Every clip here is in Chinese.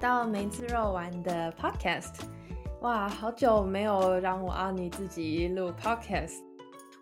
到梅子肉丸的 Podcast。哇，好久没有让我阿尼自己录 Podcast。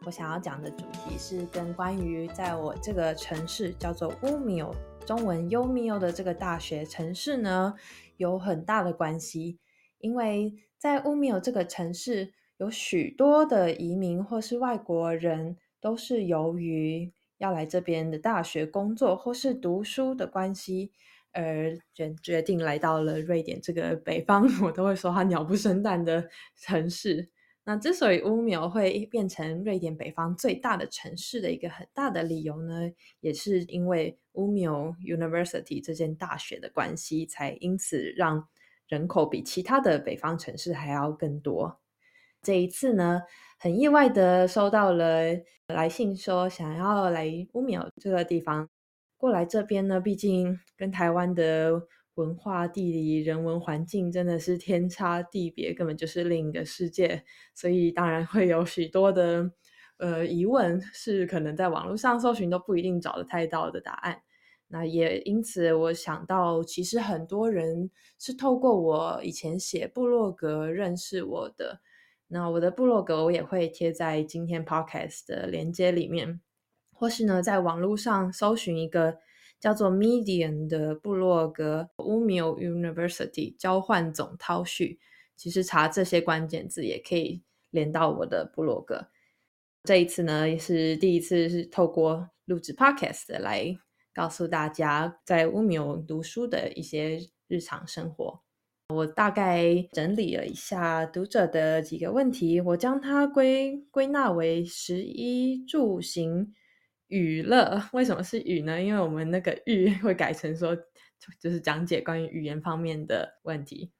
我想要讲的主题是跟关于在我这个城市叫做乌米欧（中文优米欧）的这个大学城市呢，有很大的关系。因为在乌米欧这个城市，有许多的移民或是外国人，都是由于要来这边的大学工作或是读书的关系。而决决定来到了瑞典这个北方，我都会说它鸟不生蛋的城市。那之所以乌苗会变成瑞典北方最大的城市的一个很大的理由呢，也是因为乌苗 University 这间大学的关系，才因此让人口比其他的北方城市还要更多。这一次呢，很意外的收到了来信，说想要来乌苗这个地方。过来这边呢，毕竟跟台湾的文化、地理、人文环境真的是天差地别，根本就是另一个世界，所以当然会有许多的呃疑问，是可能在网络上搜寻都不一定找得太到的答案。那也因此，我想到其实很多人是透过我以前写部落格认识我的。那我的部落格我也会贴在今天 podcast 的连接里面。或是呢，在网络上搜寻一个叫做 Medium 的部落格 u m i o University 交换总套序，其实查这些关键字也可以连到我的部落格。这一次呢，也是第一次是透过录制 Podcast 来告诉大家在 u m i o 读书的一些日常生活。我大概整理了一下读者的几个问题，我将它归归纳为十一住行。娱乐为什么是语呢？因为我们那个语会改成说，就是讲解关于语言方面的问题。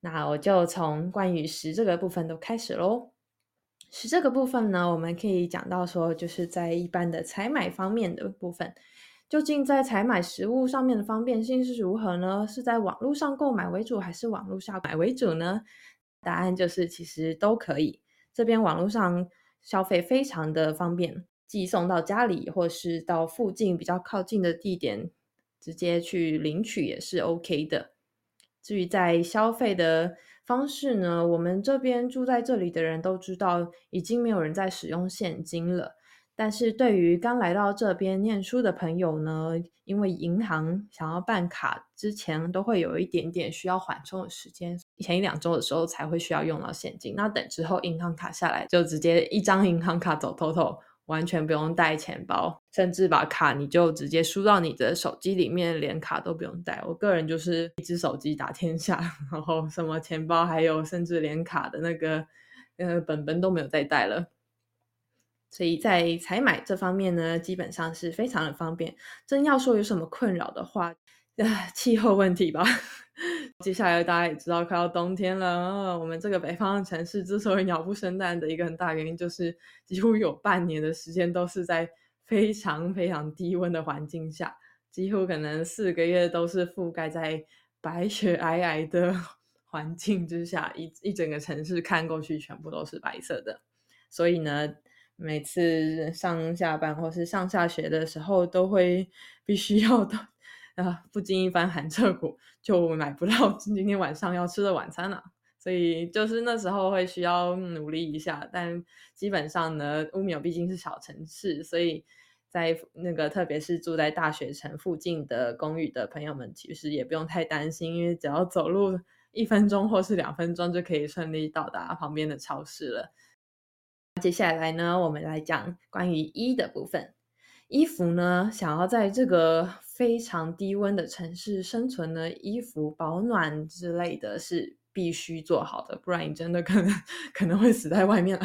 那我就从关于食这个部分都开始喽。食这个部分呢，我们可以讲到说，就是在一般的采买方面的部分，究竟在采买食物上面的方便性是如何呢？是在网络上购买为主，还是网络下买为主呢？答案就是其实都可以。这边网络上消费非常的方便。寄送到家里，或是到附近比较靠近的地点，直接去领取也是 OK 的。至于在消费的方式呢，我们这边住在这里的人都知道，已经没有人在使用现金了。但是对于刚来到这边念书的朋友呢，因为银行想要办卡之前，都会有一点点需要缓冲的时间，前一两周的时候才会需要用到现金。那等之后银行卡下来，就直接一张银行卡走透透。完全不用带钱包，甚至把卡你就直接输到你的手机里面，连卡都不用带。我个人就是一只手机打天下，然后什么钱包，还有甚至连卡的那个呃本本都没有再带了。所以在采买这方面呢，基本上是非常的方便。真要说有什么困扰的话，气候问题吧。接下来大家也知道，快要冬天了。我们这个北方的城市之所以鸟不生蛋的一个很大原因，就是几乎有半年的时间都是在非常非常低温的环境下，几乎可能四个月都是覆盖在白雪皑皑的 环境之下，一一整个城市看过去全部都是白色的。所以呢，每次上下班或是上下学的时候，都会必须要到啊，不经一番寒彻骨，就买不到 今天晚上要吃的晚餐了。所以就是那时候会需要努力一下，但基本上呢，乌米尔毕竟是小城市，所以在那个特别是住在大学城附近的公寓的朋友们，其实也不用太担心，因为只要走路一分钟或是两分钟就可以顺利到达旁边的超市了。接下来呢，我们来讲关于一的部分。衣服呢，想要在这个非常低温的城市生存呢，衣服保暖之类的是必须做好的，不然你真的可能可能会死在外面了。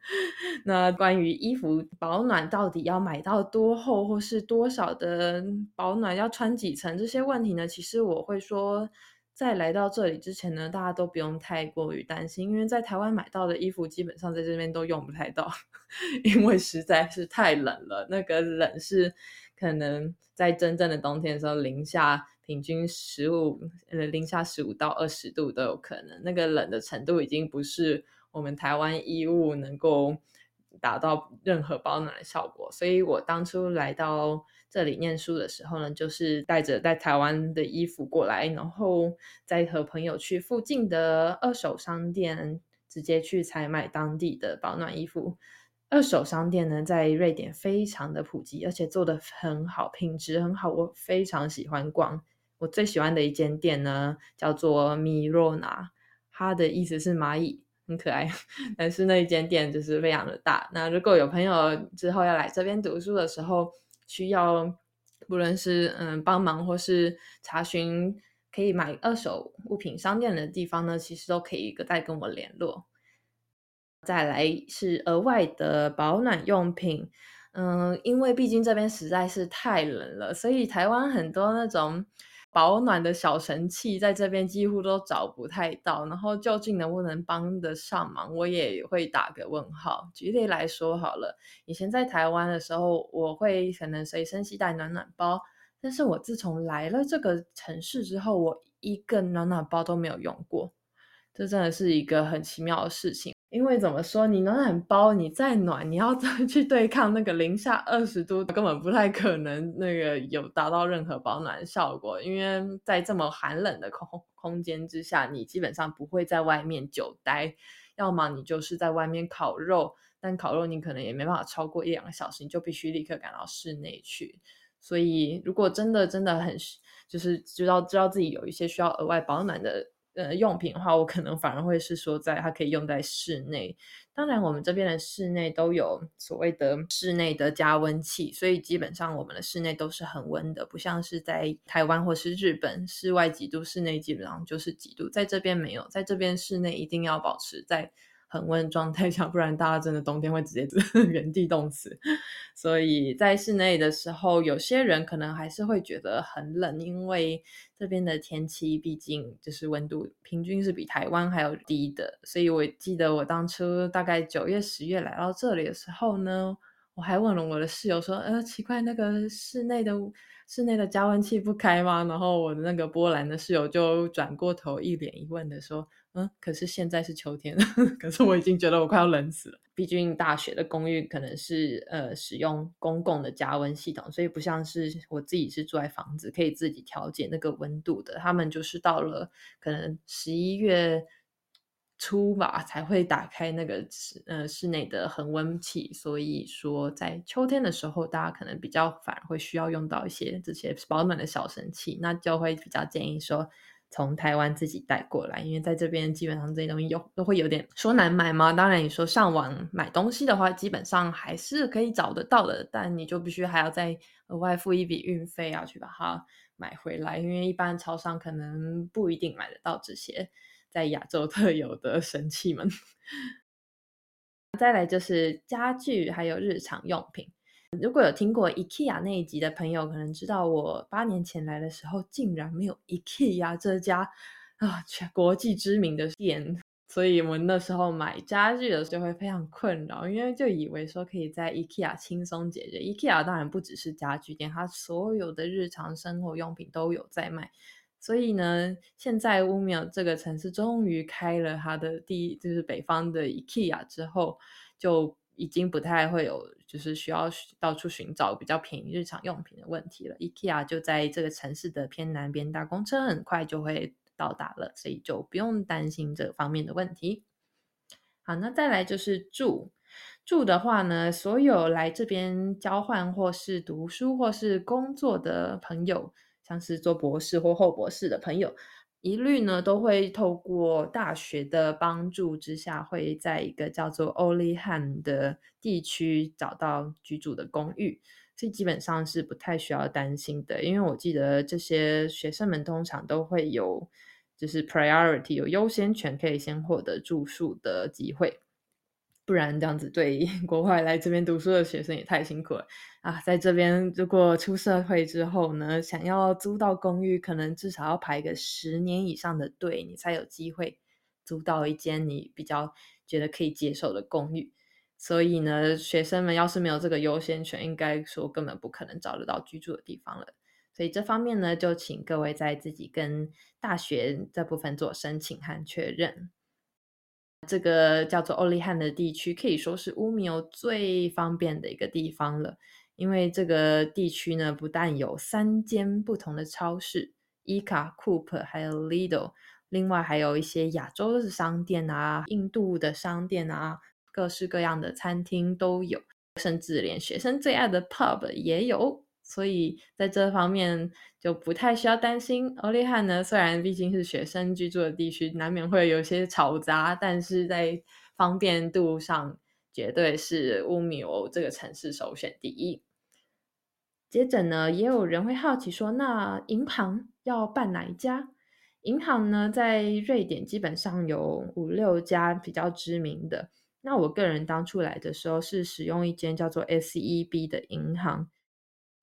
那关于衣服保暖到底要买到多厚，或是多少的保暖要穿几层这些问题呢？其实我会说。在来到这里之前呢，大家都不用太过于担心，因为在台湾买到的衣服基本上在这边都用不太到，因为实在是太冷了。那个冷是可能在真正的冬天的时候，零下平均十五呃零下十五到二十度都有可能。那个冷的程度已经不是我们台湾衣物能够达到任何保暖的效果。所以我当初来到这里念书的时候呢，就是带着在台湾的衣服过来，然后再和朋友去附近的二手商店直接去采买当地的保暖衣服。二手商店呢，在瑞典非常的普及，而且做的很好，品质很好，我非常喜欢逛。我最喜欢的一间店呢，叫做米若娜，它的意思是蚂蚁，很可爱。但是那一间店就是非常的大。那如果有朋友之后要来这边读书的时候，需要不论是嗯帮忙或是查询可以买二手物品商店的地方呢，其实都可以再跟我联络。再来是额外的保暖用品，嗯，因为毕竟这边实在是太冷了，所以台湾很多那种保暖的小神器在这边几乎都找不太到。然后究竟能不能帮得上忙，我也会打个问号。举例来说好了，以前在台湾的时候，我会可能随身携带暖暖包，但是我自从来了这个城市之后，我一个暖暖包都没有用过，这真的是一个很奇妙的事情。因为怎么说，你暖暖包你再暖，你要再 去对抗那个零下二十度，根本不太可能那个有达到任何保暖效果。因为在这么寒冷的空空间之下，你基本上不会在外面久待，要么你就是在外面烤肉，但烤肉你可能也没办法超过一两个小时，你就必须立刻赶到室内去。所以，如果真的真的很就是知道知道自己有一些需要额外保暖的。呃，用品的话，我可能反而会是说，在它可以用在室内。当然，我们这边的室内都有所谓的室内的加温器，所以基本上我们的室内都是很温的，不像是在台湾或是日本，室外几度，室内基本上就是几度。在这边没有，在这边室内一定要保持在。恒温状态下，不然大家真的冬天会直接 原地冻死。所以在室内的时候，有些人可能还是会觉得很冷，因为这边的天气毕竟就是温度平均是比台湾还要低的。所以我记得我当初大概九月、十月来到这里的时候呢，我还问了我的室友说：“呃，奇怪，那个室内的。”室内的加温器不开吗？然后我的那个波兰的室友就转过头，一脸疑问的说：“嗯，可是现在是秋天，可是我已经觉得我快要冷死了。毕竟大学的公寓可能是呃使用公共的加温系统，所以不像是我自己是住在房子可以自己调节那个温度的。他们就是到了可能十一月。”初吧才会打开那个室呃室内的恒温器，所以说在秋天的时候，大家可能比较反而会需要用到一些这些保暖的小神器，那就会比较建议说从台湾自己带过来，因为在这边基本上这些东西有都会有点说难买嘛。当然你说上网买东西的话，基本上还是可以找得到的，但你就必须还要再额外付一笔运费啊，去把它买回来，因为一般超商可能不一定买得到这些。在亚洲特有的神器们，再来就是家具还有日常用品。如果有听过 IKEA 那一集的朋友，可能知道我八年前来的时候，竟然没有 IKEA 这家啊全国际知名的店，所以我们那时候买家具的时候会非常困扰，因为就以为说可以在 IKEA 轻松解决。IKEA 当然不只是家具店，它所有的日常生活用品都有在卖。所以呢，现在乌苗这个城市终于开了它的第一，就是北方的 IKEA 之后，就已经不太会有就是需要到处寻找比较便宜日常用品的问题了。IKEA 就在这个城市的偏南边，搭公车很快就会到达了，所以就不用担心这方面的问题。好，那再来就是住住的话呢，所有来这边交换或是读书或是工作的朋友。像是做博士或后博士的朋友，一律呢都会透过大学的帮助之下，会在一个叫做欧利汉的地区找到居住的公寓，所以基本上是不太需要担心的。因为我记得这些学生们通常都会有就是 priority 有优先权，可以先获得住宿的机会。不然这样子对 国外来这边读书的学生也太辛苦了啊！在这边如果出社会之后呢，想要租到公寓，可能至少要排个十年以上的队，你才有机会租到一间你比较觉得可以接受的公寓。所以呢，学生们要是没有这个优先权，应该说根本不可能找得到居住的地方了。所以这方面呢，就请各位在自己跟大学这部分做申请和确认。这个叫做欧利汉的地区，可以说是乌米欧最方便的一个地方了。因为这个地区呢，不但有三间不同的超市，伊卡、Coop 还有 Lidl，另外还有一些亚洲的商店啊、印度的商店啊，各式各样的餐厅都有，甚至连学生最爱的 Pub 也有。所以在这方面就不太需要担心。欧利汉呢，虽然毕竟是学生居住的地区，难免会有些嘈杂，但是在方便度上，绝对是乌米欧这个城市首选第一。接着呢，也有人会好奇说，那银行要办哪一家？银行呢，在瑞典基本上有五六家比较知名的。那我个人当初来的时候是使用一间叫做 SEB 的银行。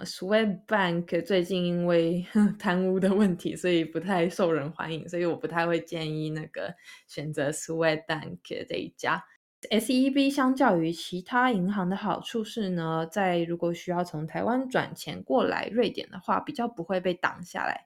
Swedbank 最近因为 贪污的问题，所以不太受人欢迎，所以我不太会建议那个选择 Swedbank 这一家。SEB 相较于其他银行的好处是呢，在如果需要从台湾转钱过来瑞典的话，比较不会被挡下来。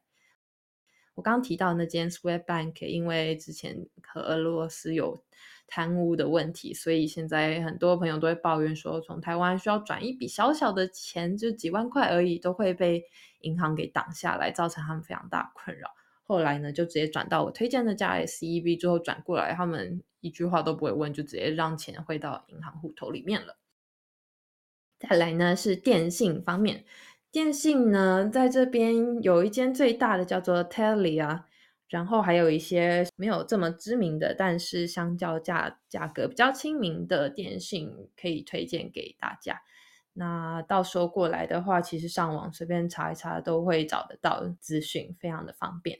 我刚提到那间 Swedbank，因为之前和俄罗斯有。贪污的问题，所以现在很多朋友都会抱怨说，从台湾需要转一笔小小的钱，就几万块而已，都会被银行给挡下来，造成他们非常大困扰。后来呢，就直接转到我推荐的家 SEB 之后转过来，他们一句话都不会问，就直接让钱汇到银行户头里面了。再来呢是电信方面，电信呢在这边有一间最大的叫做 Telia。然后还有一些没有这么知名的，但是相较价价格比较亲民的电信，可以推荐给大家。那到时候过来的话，其实上网随便查一查都会找得到资讯，非常的方便。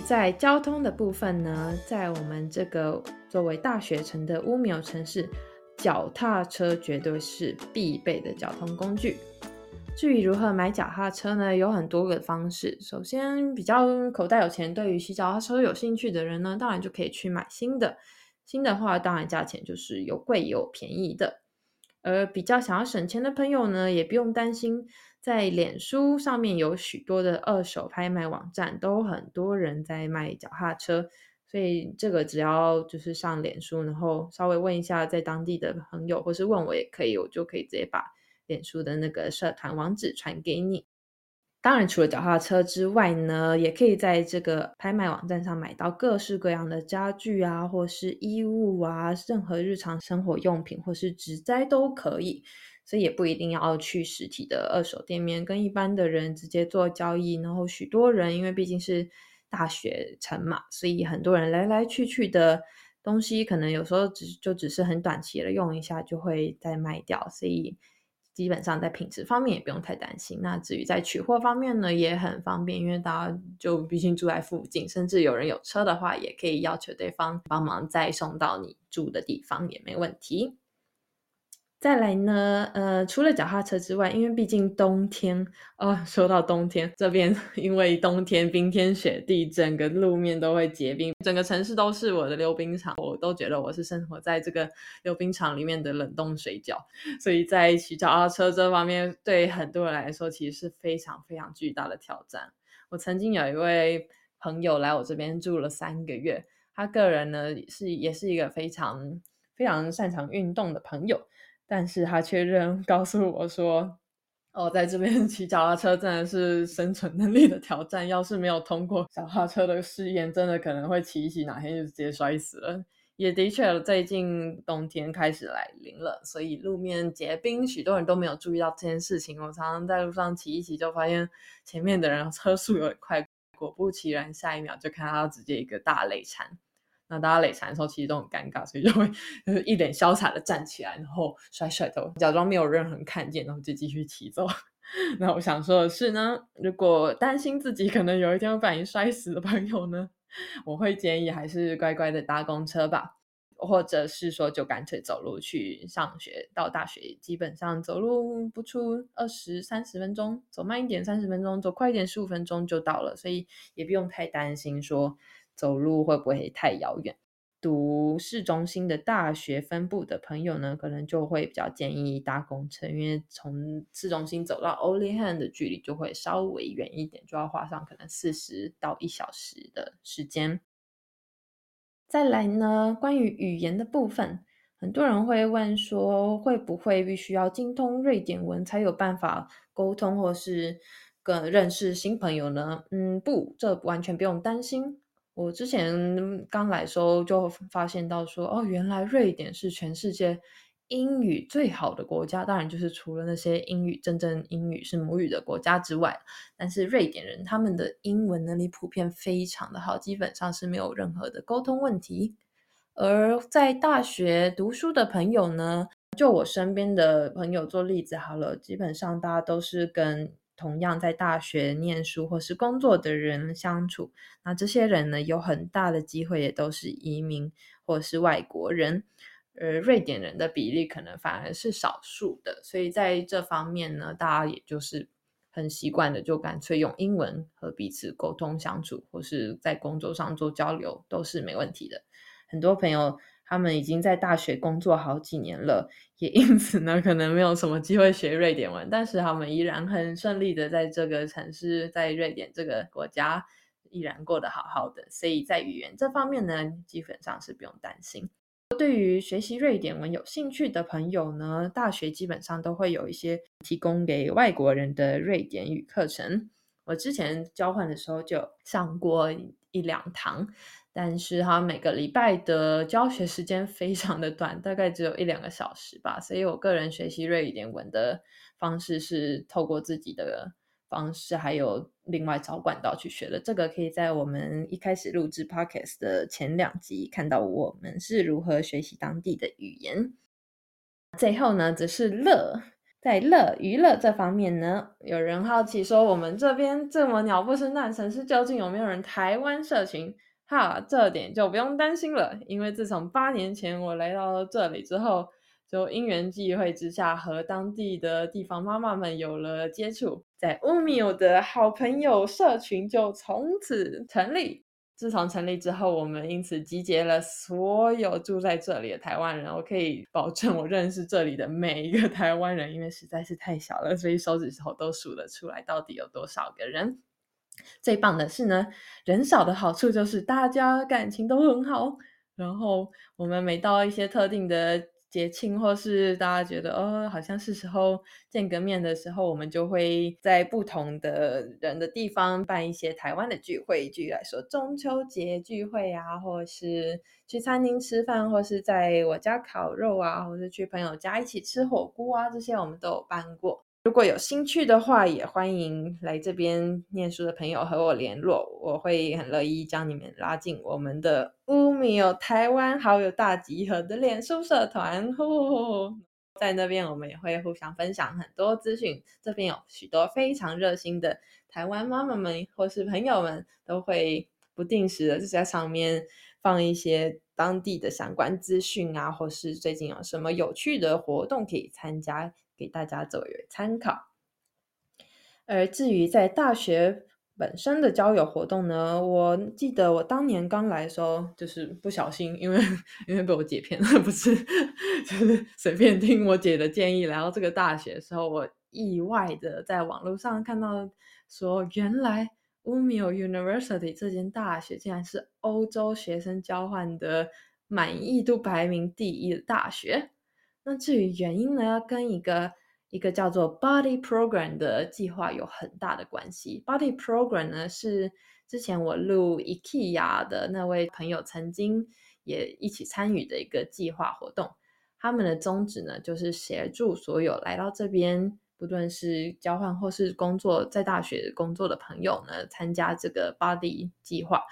在交通的部分呢，在我们这个作为大学城的乌米尔城市，脚踏车绝对是必备的交通工具。至于如何买脚踏车呢？有很多个方式。首先，比较口袋有钱，对于骑脚踏车有兴趣的人呢，当然就可以去买新的。新的话，当然价钱就是有贵有便宜的。而比较想要省钱的朋友呢，也不用担心，在脸书上面有许多的二手拍卖网站，都很多人在卖脚踏车。所以这个只要就是上脸书，然后稍微问一下在当地的朋友，或是问我也可以，我就可以直接把。脸书的那个社团网址传给你。当然，除了脚踏车之外呢，也可以在这个拍卖网站上买到各式各样的家具啊，或是衣物啊，任何日常生活用品或是植栽都可以。所以也不一定要去实体的二手店面跟一般的人直接做交易。然后许多人因为毕竟是大学城嘛，所以很多人来来去去的东西，可能有时候只就只是很短期的用一下就会再卖掉，所以。基本上在品质方面也不用太担心。那至于在取货方面呢，也很方便，因为大家就毕竟住在附近，甚至有人有车的话，也可以要求对方帮忙再送到你住的地方也没问题。再来呢，呃，除了脚踏车之外，因为毕竟冬天哦，说到冬天，这边 因为冬天冰天雪地，整个路面都会结冰，整个城市都是我的溜冰场，我都觉得我是生活在这个溜冰场里面的冷冻水饺，所以在骑脚踏车这方面，对很多人来说，其实是非常非常巨大的挑战。我曾经有一位朋友来我这边住了三个月，他个人呢是也是一个非常非常擅长运动的朋友。但是他却认告诉我说：“哦，在这边 骑脚踏车真的是生存能力的挑战。要是没有通过脚踏车的试验，真的可能会骑一骑，哪天就直接摔死了。”也的确，最近冬天开始来临了，所以路面结冰，许多人都没有注意到这件事情。我常常在路上骑一骑，就发现前面的人车速有点快，果不其然，下一秒就看到他直接一个大累残。那大家累残的时候，其实都很尴尬，所以就会就是一脸潇洒的站起来，然后甩甩头，假装没有任何人看见，然后就继续骑走。那我想说的是呢，如果担心自己可能有一天会把你摔死的朋友呢，我会建议还是乖乖的搭公车吧，或者是说就干脆走路去上学。到大学基本上走路不出二十三十分钟，走慢一点三十分钟，走快一点十五分钟就到了，所以也不用太担心说。走路会不会太遥远？读市中心的大学分部的朋友呢，可能就会比较建议搭公车，因为从市中心走到 o l y h a n 的距离就会稍微远一点，就要花上可能四十到一小时的时间。再来呢，关于语言的部分，很多人会问说，会不会必须要精通瑞典文才有办法沟通或是跟认识新朋友呢？嗯，不，这完全不用担心。我之前刚来时候就发现到说，哦，原来瑞典是全世界英语最好的国家。当然，就是除了那些英语真正英语是母语的国家之外，但是瑞典人他们的英文能力普遍非常的好，基本上是没有任何的沟通问题。而在大学读书的朋友呢，就我身边的朋友做例子好了，基本上大家都是跟。同样在大学念书或是工作的人相处，那这些人呢，有很大的机会也都是移民或是外国人，而瑞典人的比例可能反而是少数的，所以在这方面呢，大家也就是很习惯的，就干脆用英文和彼此沟通相处，或是在工作上做交流都是没问题的。很多朋友。他们已经在大学工作好几年了，也因此呢，可能没有什么机会学瑞典文，但是他们依然很顺利的在这个城市，在瑞典这个国家依然过得好好的。所以在语言这方面呢，基本上是不用担心。对于学习瑞典文有兴趣的朋友呢，大学基本上都会有一些提供给外国人的瑞典语课程。我之前交换的时候就上过一两堂。但是他每个礼拜的教学时间非常的短，大概只有一两个小时吧。所以我个人学习瑞典文的方式是透过自己的方式，还有另外找管道去学的。这个可以在我们一开始录制 podcast 的前两集看到我们是如何学习当地的语言。最后呢，则是乐，在乐娱乐这方面呢，有人好奇说，我们这边这么鸟不生蛋城市，究竟有没有人台湾社群？哈，这点就不用担心了，因为自从八年前我来到了这里之后，就因缘际会之下和当地的地方妈妈们有了接触，在乌米欧的好朋友社群就从此成立。自从成立之后，我们因此集结了所有住在这里的台湾人，我可以保证我认识这里的每一个台湾人，因为实在是太小了，所以手指头都数得出来到底有多少个人。最棒的是呢，人少的好处就是大家感情都很好。然后我们每到一些特定的节庆，或是大家觉得哦，好像是时候见个面的时候，我们就会在不同的人的地方办一些台湾的聚会。举例来说，中秋节聚会啊，或是去餐厅吃饭，或是在我家烤肉啊，或是去朋友家一起吃火锅啊，这些我们都有办过。如果有兴趣的话，也欢迎来这边念书的朋友和我联络，我会很乐意将你们拉进我们的乌米有台湾好友大集合的脸书社团。在那边，我们也会互相分享很多资讯。这边有许多非常热心的台湾妈妈们或是朋友们，都会不定时的就在上面放一些当地的相关资讯啊，或是最近有什么有趣的活动可以参加。给大家作为参考。而至于在大学本身的交友活动呢，我记得我当年刚来的时候，就是不小心，因为因为被我姐骗了，不是，就是随便听我姐的建议来到这个大学的时候，我意外的在网络上看到说，原来 Umeå University 这间大学竟然是欧洲学生交换的满意度排名第一的大学。那至于原因呢，跟一个一个叫做 Body Program 的计划有很大的关系。Body Program 呢是之前我录 IKEA 的那位朋友曾经也一起参与的一个计划活动。他们的宗旨呢，就是协助所有来到这边，不论是交换或是工作，在大学工作的朋友呢，参加这个 Body 计划。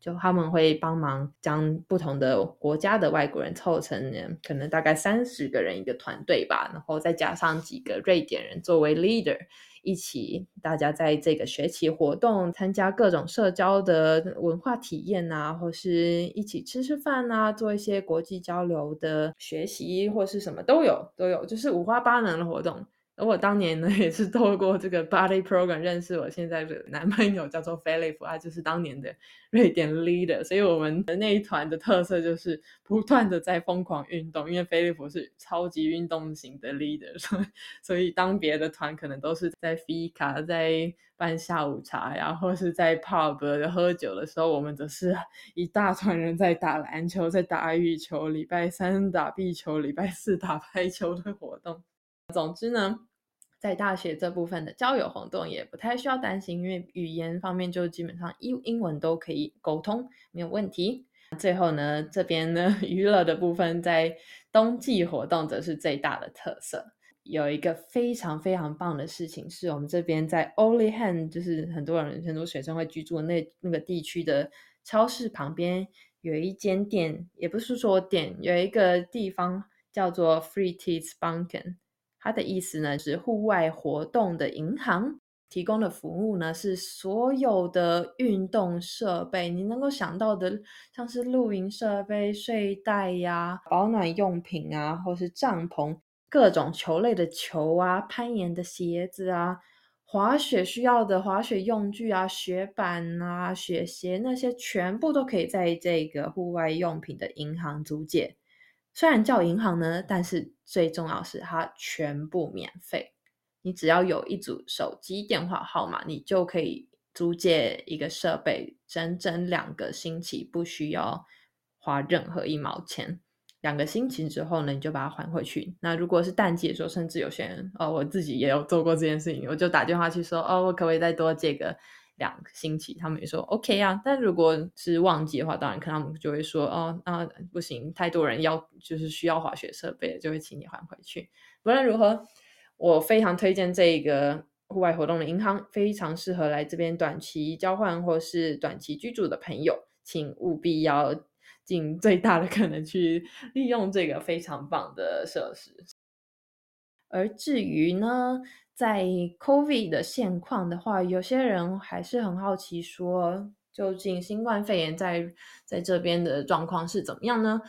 就他们会帮忙将不同的国家的外国人凑成，可能大概三十个人一个团队吧，然后再加上几个瑞典人作为 leader，一起大家在这个学期活动参加各种社交的文化体验啊，或是一起吃吃饭啊，做一些国际交流的学习或是什么都有都有，就是五花八门的活动。而我当年呢，也是透过这个 Body Program 认识我现在的男朋友，叫做 Philip，他就是当年的瑞典 Leader。所以我们的那一团的特色就是不断的在疯狂运动，因为 Philip 是超级运动型的 Leader，所以所以当别的团可能都是在 Fika 在办下午茶呀，或是在 Pub 喝酒的时候，我们则是一大团人在打篮球，在打羽球，礼拜三打壁球，礼拜四打排球的活动。总之呢。在大学这部分的交友活动也不太需要担心，因为语言方面就基本上英英文都可以沟通，没有问题。最后呢，这边呢 娱乐的部分在冬季活动则是最大的特色。有一个非常非常棒的事情，是我们这边在 Only Hand，就是很多人很多学生会居住的那那个地区的超市旁边有一间店，也不是说店，有一个地方叫做 Free Tees Bunken。它的意思呢是户外活动的银行提供的服务呢是所有的运动设备，你能够想到的，像是露营设备、睡袋呀、保暖用品啊，或是帐篷、各种球类的球啊、攀岩的鞋子啊、滑雪需要的滑雪用具啊、雪板啊、雪鞋那些，全部都可以在这个户外用品的银行租借。虽然叫银行呢，但是最重要是它全部免费。你只要有一组手机电话号码，你就可以租借一个设备，整整两个星期，不需要花任何一毛钱。两个星期之后呢，你就把它还回去。那如果是淡季的时候，甚至有些人哦，我自己也有做过这件事情，我就打电话去说哦，我可不可以再多借个？两个星期，他们也说 OK 啊。但如果是旺季的话，当然可能他们就会说哦，那不行，太多人要就是需要滑雪设备，就会请你还回去。无论如何，我非常推荐这个户外活动的银行，非常适合来这边短期交换或是短期居住的朋友，请务必要尽最大的可能去利用这个非常棒的设施。而至于呢？在 COVID 的现况的话，有些人还是很好奇，说究竟新冠肺炎在在这边的状况是怎么样呢？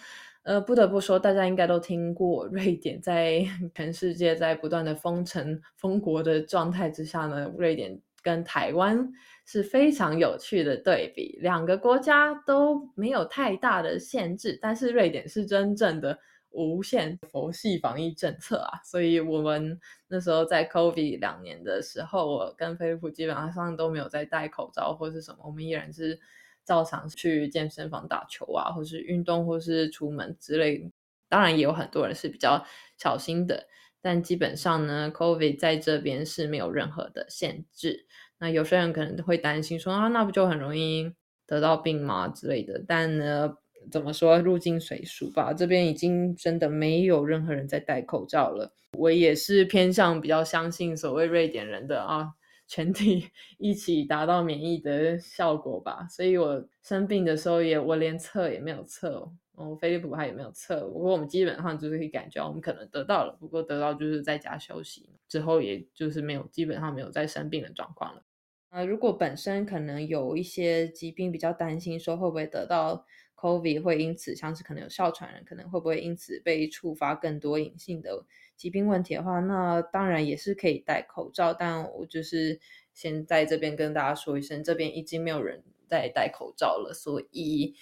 呃，不得不说，大家应该都听过，瑞典在全世界在不断的封城封国的状态之下呢，瑞典跟台湾是非常有趣的对比，两个国家都没有太大的限制，但是瑞典是真正的。无限佛系防疫政策啊，所以我们那时候在 COVID 两年的时候，我跟菲利普基本上都没有在戴口罩或是什么，我们依然是照常去健身房打球啊，或是运动，或是出门之类。当然也有很多人是比较小心的，但基本上呢，COVID 在这边是没有任何的限制。那有些人可能会担心说啊，那不就很容易得到病吗之类的？但呢？怎么说入境水俗吧，这边已经真的没有任何人在戴口罩了。我也是偏向比较相信所谓瑞典人的啊，全体 一起达到免疫的效果吧。所以我生病的时候也我连测也没有测，哦，菲利普他也没有测。不过我们基本上就是可以感觉我们可能得到了，不过得到就是在家休息之后，也就是没有基本上没有再生病的状况了。啊，如果本身可能有一些疾病比较担心，说会不会得到。COVID 会因此像是可能有哮喘人，可能会不会因此被触发更多隐性的疾病问题的话，那当然也是可以戴口罩。但我就是先在这边跟大家说一声，这边已经没有人在戴口罩了。所以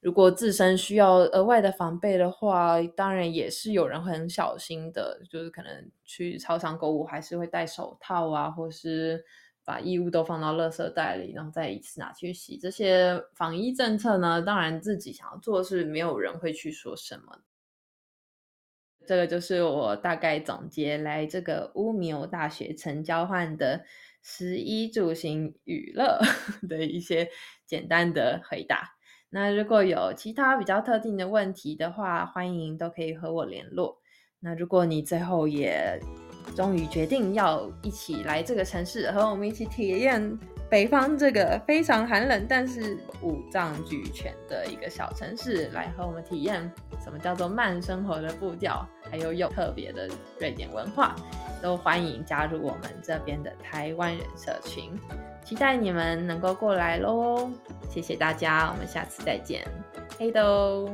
如果自身需要额外的防备的话，当然也是有人很小心的，就是可能去超商购物还是会戴手套啊，或是。把衣物都放到垃圾袋里，然后再一次拿去洗。这些防疫政策呢，当然自己想要做是没有人会去说什么。这个就是我大概总结来这个乌米欧大学城交换的十一住行娱乐 的一些简单的回答。那如果有其他比较特定的问题的话，欢迎都可以和我联络。那如果你最后也终于决定要一起来这个城市，和我们一起体验北方这个非常寒冷但是五脏俱全的一个小城市，来和我们体验什么叫做慢生活的步调，还有有特别的瑞典文化，都欢迎加入我们这边的台湾人社群，期待你们能够过来喽！谢谢大家，我们下次再见，嘿都。